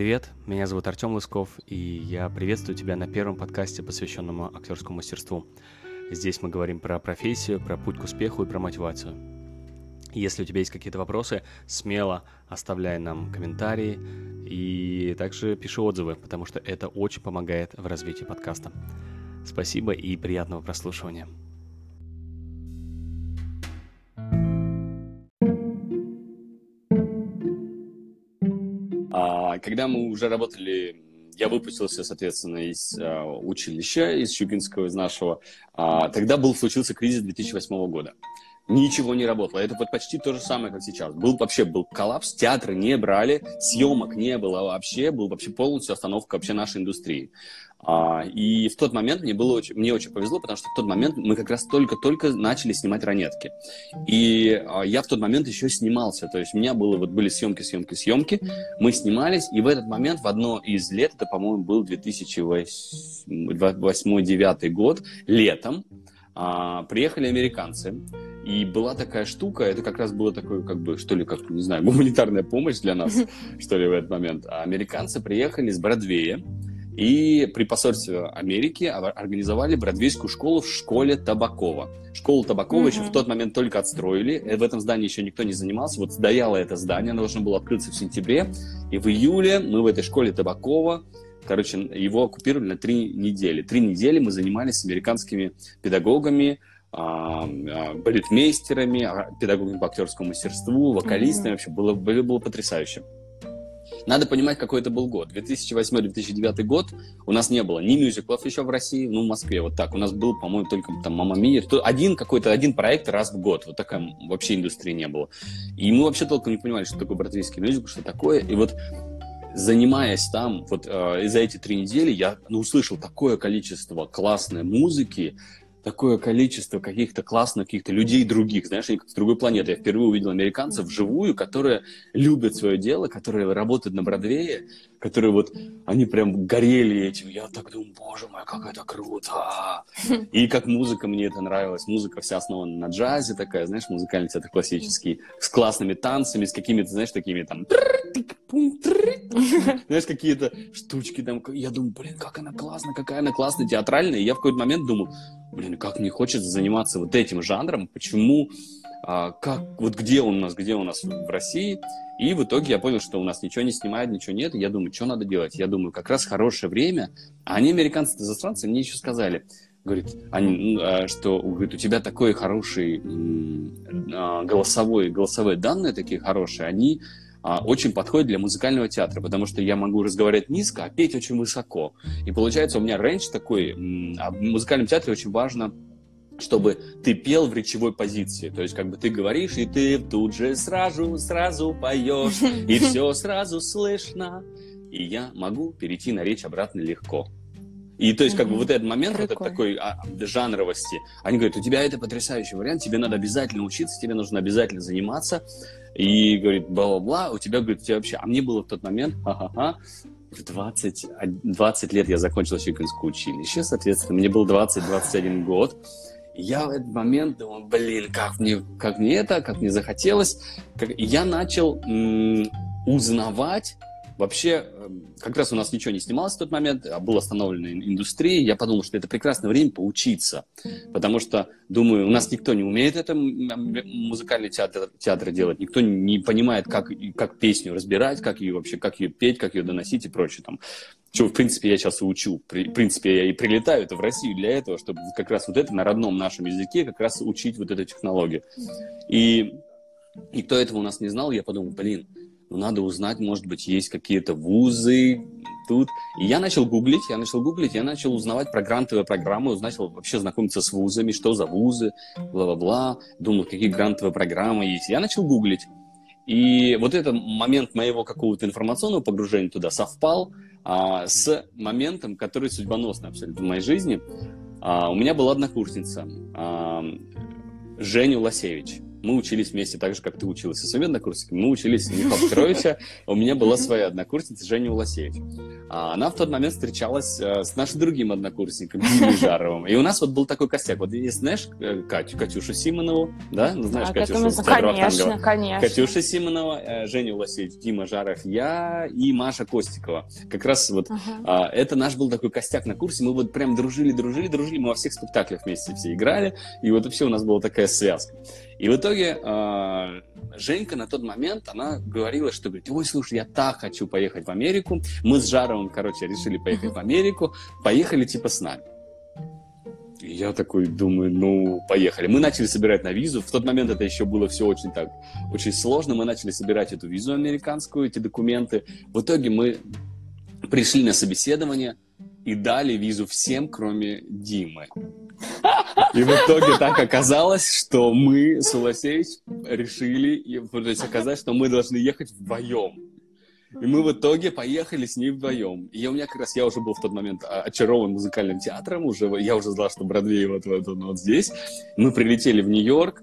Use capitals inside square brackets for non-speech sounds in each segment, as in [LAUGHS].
привет! Меня зовут Артем Лысков, и я приветствую тебя на первом подкасте, посвященном актерскому мастерству. Здесь мы говорим про профессию, про путь к успеху и про мотивацию. Если у тебя есть какие-то вопросы, смело оставляй нам комментарии и также пиши отзывы, потому что это очень помогает в развитии подкаста. Спасибо и приятного прослушивания. Когда мы уже работали я выпустился, соответственно, из э, училища, из Щукинского, из нашего. А, тогда был, случился кризис 2008 года. Ничего не работало. Это вот почти то же самое, как сейчас. Был вообще был коллапс, театры не брали, съемок не было вообще, был вообще полностью остановка вообще нашей индустрии. А, и в тот момент мне было очень, мне очень повезло, потому что в тот момент мы как раз только-только начали снимать ранетки. И а, я в тот момент еще снимался, то есть у меня было, вот были съемки, съемки, съемки, мы снимались, и в этот момент в одно из лет, это, по-моему, был 2008-2009 год, летом, а, приехали американцы, и была такая штука, это как раз было такое, как бы, что ли, как, не знаю, [LAUGHS] гуманитарная помощь для нас, [LAUGHS] что ли, в этот момент. А американцы приехали с Бродвея, и при посольстве Америки организовали бродвейскую школу в школе Табакова. Школу Табакова mm-hmm. еще в тот момент только отстроили. Э, в этом здании еще никто не занимался. Вот стояло это здание, оно должно было открыться в сентябре. И в июле мы в этой школе Табакова Короче, его оккупировали на три недели. Три недели мы занимались с американскими педагогами, балетмейстерами, а, педагогами по актерскому мастерству, вокалистами. Mm-hmm. Вообще было, было, было потрясающе. Надо понимать, какой это был год. 2008-2009 год у нас не было ни мюзиклов еще в России, ну, в Москве, вот так. У нас был, по-моему, только там «Мама Мия». Один какой-то, один проект раз в год. Вот такая вообще индустрии не было. И мы вообще толком не понимали, что такое бродвейский мюзикл, что такое. И вот занимаясь там, вот э, за эти три недели я ну, услышал такое количество классной музыки, такое количество каких-то классных каких-то людей других, знаешь, они как с другой планеты. Я впервые увидел американцев вживую, которые любят свое дело, которые работают на Бродвее, которые вот, они прям горели этим. Я так думаю, боже мой, как это круто! [LAUGHS] И как музыка мне это нравилось. Музыка вся основана на джазе такая, знаешь, музыкальный театр классический, с классными танцами, с какими-то, знаешь, такими там... [LAUGHS] Знаешь, какие-то штучки там. Я думаю, блин, как она классная, какая она классная, театральная. И я в какой-то момент думаю, блин, как мне хочется заниматься вот этим жанром, почему, а, как, вот где он у нас, где у нас в России. И в итоге я понял, что у нас ничего не снимают, ничего нет. Я думаю, что надо делать? Я думаю, как раз хорошее время. А они, американцы застранцы, мне еще сказали, говорит, они, а, что говорит, у тебя такой хороший а, голосовой, голосовые данные такие хорошие, они очень подходит для музыкального театра, потому что я могу разговаривать низко, а петь очень высоко. И получается у меня рейндж такой, а в музыкальном театре очень важно чтобы ты пел в речевой позиции. То есть, как бы ты говоришь, и ты тут же сразу, сразу поешь, и [LAUGHS] все сразу слышно. И я могу перейти на речь обратно легко. И то есть, как бы вот этот момент, Прикольно. вот этот такой а, жанровости, они говорят, у тебя это потрясающий вариант, тебе надо обязательно учиться, тебе нужно обязательно заниматься. И говорит, бла-бла-бла, у тебя, говорит, у тебя вообще... А мне было в тот момент, ха-ха-ха, в 20, 20 лет я закончил Щукинское училище, соответственно, мне был 20-21 год. Я в этот момент думал, блин, как мне, как мне это, как мне захотелось. Как... Я начал м- узнавать Вообще, эм, как раз у нас ничего не снималось в тот момент, а была остановлена индустрия. Я подумал, что это прекрасное время поучиться, потому что, думаю, у нас никто не умеет это музыкальный театр, театр делать, никто не понимает, как, как песню разбирать, как ее вообще, как ее петь, как ее доносить и прочее там. Чего, в принципе, я сейчас и учу. В принципе, я и прилетаю это в Россию для этого, чтобы как раз вот это на родном нашем языке как раз учить вот эту технологию. И никто этого у нас не знал, я подумал, блин, ну, надо узнать, может быть, есть какие-то вузы тут. И я начал гуглить, я начал гуглить, я начал узнавать про грантовые программы, начал вообще знакомиться с вузами, что за вузы, бла-бла-бла. Думал, какие грантовые программы есть. Я начал гуглить. И вот этот момент моего какого-то информационного погружения туда совпал а, с моментом, который судьбоносный абсолютно в моей жизни. А, у меня была однокурсница, а, Женя Лосевич мы учились вместе так же, как ты учился с своими однокурсниками. Мы учились Михаила Петровича. У меня была своя однокурсница Женя Уласевич. а она в тот момент встречалась э, с нашим другим однокурсником, Димой Жаровым. И у нас вот был такой костяк. Вот знаешь, э, Катю, Катюшу Симонову, да? Ну, знаешь, Так, Катюшу Театра конечно, конечно. Катюша Симонова, э, Женя Лосевич, Дима Жаров, я и Маша Костикова. Как раз вот Ага. а, это наш был такой костяк на курсе. Мы вот прям дружили, дружили, дружили. Мы во всех спектаклях вместе все играли. И вот все у нас была такая связка. И в итоге а, Женька на тот момент, она говорила, что говорит, ой, слушай, я так хочу поехать в Америку. Мы с Жаровым, короче, решили поехать в Америку. Поехали типа с нами. И я такой думаю, ну, поехали. Мы начали собирать на визу. В тот момент это еще было все очень так, очень сложно. Мы начали собирать эту визу американскую, эти документы. В итоге мы пришли на собеседование и дали визу всем, кроме Димы. И в итоге так оказалось, что мы с Уласевич решили, то есть оказалось, что мы должны ехать вдвоем. И мы в итоге поехали с ней вдвоем. И у меня как раз, я уже был в тот момент а, очарован музыкальным театром, уже, я уже знал, что Бродвей вот, вот, он вот здесь. Мы прилетели в Нью-Йорк,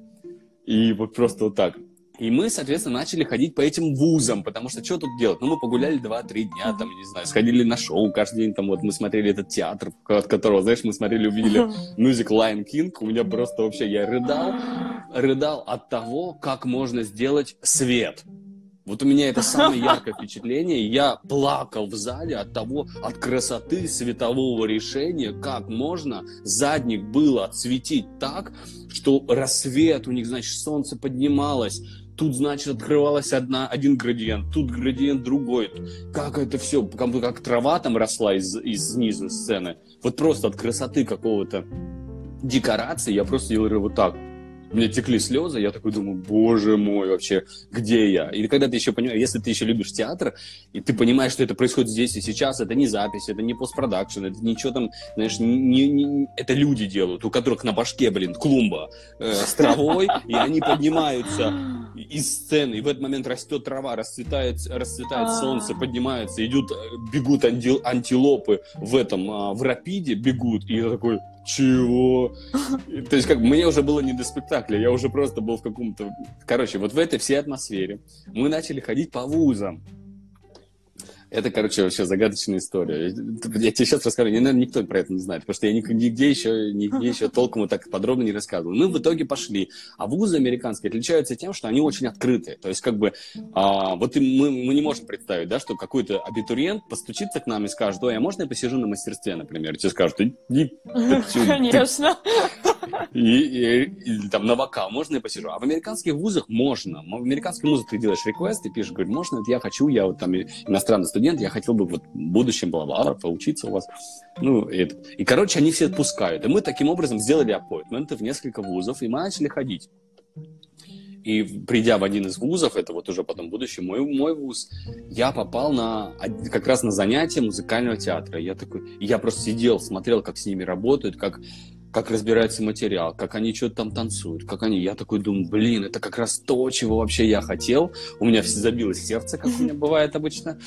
и вот просто вот так. И мы, соответственно, начали ходить по этим вузам, потому что что тут делать? Ну, мы погуляли 2-3 дня, там, не знаю, сходили на шоу, каждый день там вот мы смотрели этот театр, от которого, знаешь, мы смотрели, увидели [LAUGHS] мюзикл Lion King, у меня просто вообще, я рыдал, рыдал от того, как можно сделать свет. Вот у меня это самое [LAUGHS] яркое впечатление. Я плакал в зале от того, от красоты светового решения, как можно задник было отсветить так, что рассвет у них, значит, солнце поднималось, тут, значит, открывалась одна, один градиент, тут градиент другой. Как это все, как, как трава там росла из, из снизу сцены. Вот просто от красоты какого-то декорации я просто делал вот так. Меня текли слезы, я такой думаю, боже мой, вообще, где я? Или когда ты еще понимаешь, если ты еще любишь театр, и ты понимаешь, что это происходит здесь и сейчас, это не запись, это не постпродакшн, это ничего там, знаешь, не, не- это люди делают, у которых на башке, блин, клумба э, с травой, и они поднимаются из сцены, и в этот момент растет трава, расцветает, расцветает А. солнце, поднимается, идут, э, бегут анти- антилопы в этом, а, в рапиде бегут, и я такой, чего? [LAUGHS] То есть, как мне уже было не до спектакля, я уже просто был в каком-то... Короче, вот в этой всей атмосфере мы начали ходить по вузам. Это, короче, вообще загадочная история. Я тебе сейчас расскажу, наверное, никто про это не знает, потому что я нигде еще, нигде еще толком вот так подробно не рассказывал. Мы в итоге пошли. А вузы американские отличаются тем, что они очень открытые. То есть, как бы, а, вот мы, мы не можем представить, да, что какой-то абитуриент постучится к нам и скажет, ой, а можно я посижу на мастерстве, например? И тебе скажут, иди ты И, и- или там на вокал, можно я посижу? А в американских вузах можно. В американских вузах ты делаешь реквест, ты пишешь, говоришь, можно, я хочу, я вот там и- иностранный студент, я хотел бы вот в будущем бла-бла, поучиться у вас. Ну, и, и, короче, они все отпускают. И мы таким образом сделали аппоинтменты в несколько вузов, и мы начали ходить. И придя в один из вузов, это вот уже потом будущий мой, мой вуз, я попал на как раз на занятия музыкального театра. Я такой, и я просто сидел, смотрел, как с ними работают, как как разбирается материал, как они что-то там танцуют, как они... Я такой думаю, блин, это как раз то, чего вообще я хотел. У меня все забилось сердце, как у меня [LAUGHS] бывает обычно.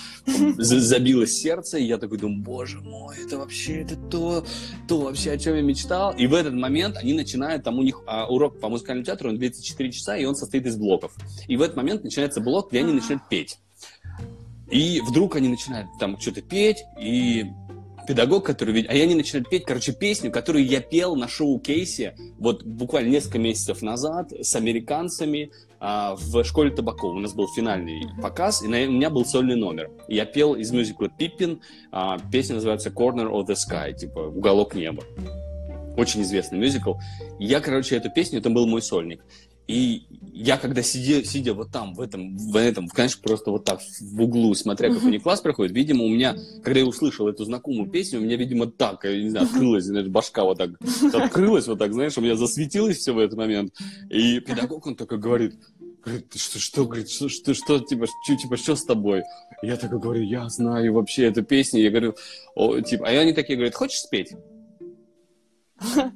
Забилось сердце, и я такой думаю, боже мой, это вообще, это то, то вообще, о чем я мечтал. И в этот момент они начинают, там у них а, урок по музыкальному театру, он длится 4 часа, и он состоит из блоков. И в этот момент начинается блок, где они начинают петь. И вдруг они начинают там что-то петь, и педагог, который... вид- А они начинают петь, короче, песню, которую я пел на шоу-кейсе вот буквально несколько месяцев назад с американцами а, в школе Табакова. У нас был финальный показ, и на- у меня был сольный номер. Я пел из мюзикла «Пиппин». а, песня называется «Corner of the Sky», типа «Уголок неба». Очень известный мюзикл. Я, короче, эту песню, это был мой сольник. И я, когда сидя, сидя вот там, в этом, в этом, конечно, просто вот так в углу, смотря, как у них класс проходит, видимо, у меня, когда я услышал эту знакомую песню, у меня, видимо, так, я не знаю, открылась, знаешь, башка вот так, [LAUGHS] открылась вот так, знаешь, у меня засветилось все в этот момент. И педагог, он такой говорит, говорит, «Ты что, что, говорит, что, что, что, типа, что, типа, что с тобой? Я такой говорю, я знаю вообще эту песню. Я говорю, о, типа, а они такие говорят, хочешь спеть?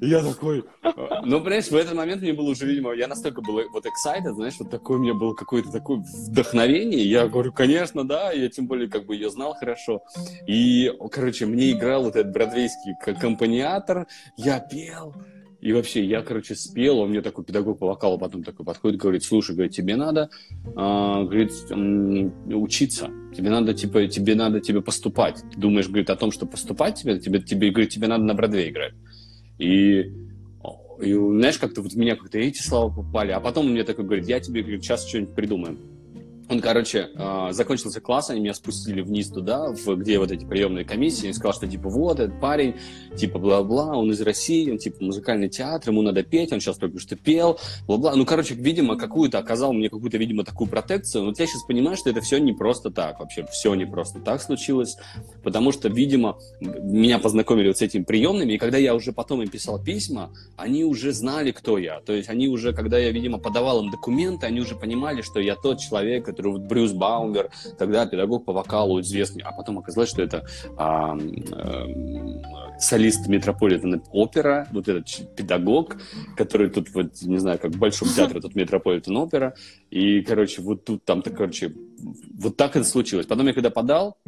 Я такой, а, ну, понимаешь, в этот момент мне было уже, видимо, я настолько был вот excited, знаешь, вот такой у меня было какое-то такое вдохновение. Я говорю, конечно, да, я тем более как бы ее знал хорошо. И, короче, мне играл вот этот бродвейский аккомпаниатор, я пел, И вообще, я, короче, спел, он мне такой педагог по вокалу потом такой подходит, говорит, слушай, говорит, тебе надо, а, говорит, учиться, тебе надо, типа, тебе надо тебе поступать. Ты думаешь, говорит, о том, что поступать тебе, тебе, тебе, говорит, тебе надо на Бродвей играть. И, и знаешь, как-то вот в меня как-то эти слова попали, а потом он мне такой говорит, я тебе, говорит, сейчас что-нибудь придумаем. Он, короче, э, закончился класс, они меня спустили вниз туда, в, где вот эти приемные комиссии, и сказал, что, типа, вот, этот парень, типа, бла-бла, он из России, он, типа, музыкальный театр, ему надо петь, он сейчас только что пел, бла-бла. Ну, короче, видимо, какую-то, оказал мне какую-то, видимо, такую протекцию. Вот я сейчас понимаю, что это все не просто так, вообще, все не просто так случилось, потому что, видимо, меня познакомили вот с этими приемными, и когда я уже потом им писал письма, они уже знали, кто я. То есть они уже, когда я, видимо, подавал им документы, они уже понимали, что я тот человек, Брюс Баумер, тогда педагог по вокалу известный, а потом оказалось, что это а, а, солист Метрополитен опера, вот этот педагог, который тут вот, не знаю, как в Большом театре, тут Метрополитен опера, и, короче, вот тут там-то, короче, вот так это случилось. Потом я когда подал,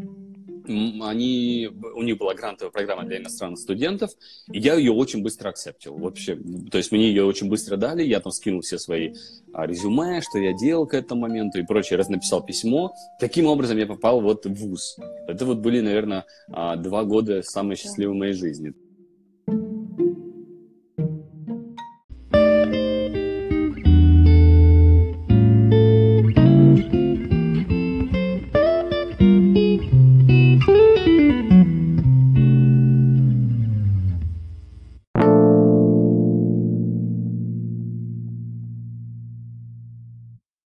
они, у них была грантовая программа для иностранных студентов, и я ее очень быстро акцептил. Вообще, то есть мне ее очень быстро дали, я там скинул все свои а, резюме, что я делал к этому моменту и прочее, раз написал письмо. Таким образом я попал вот в ВУЗ. Это вот были, наверное, а, два года самые счастливые в моей жизни.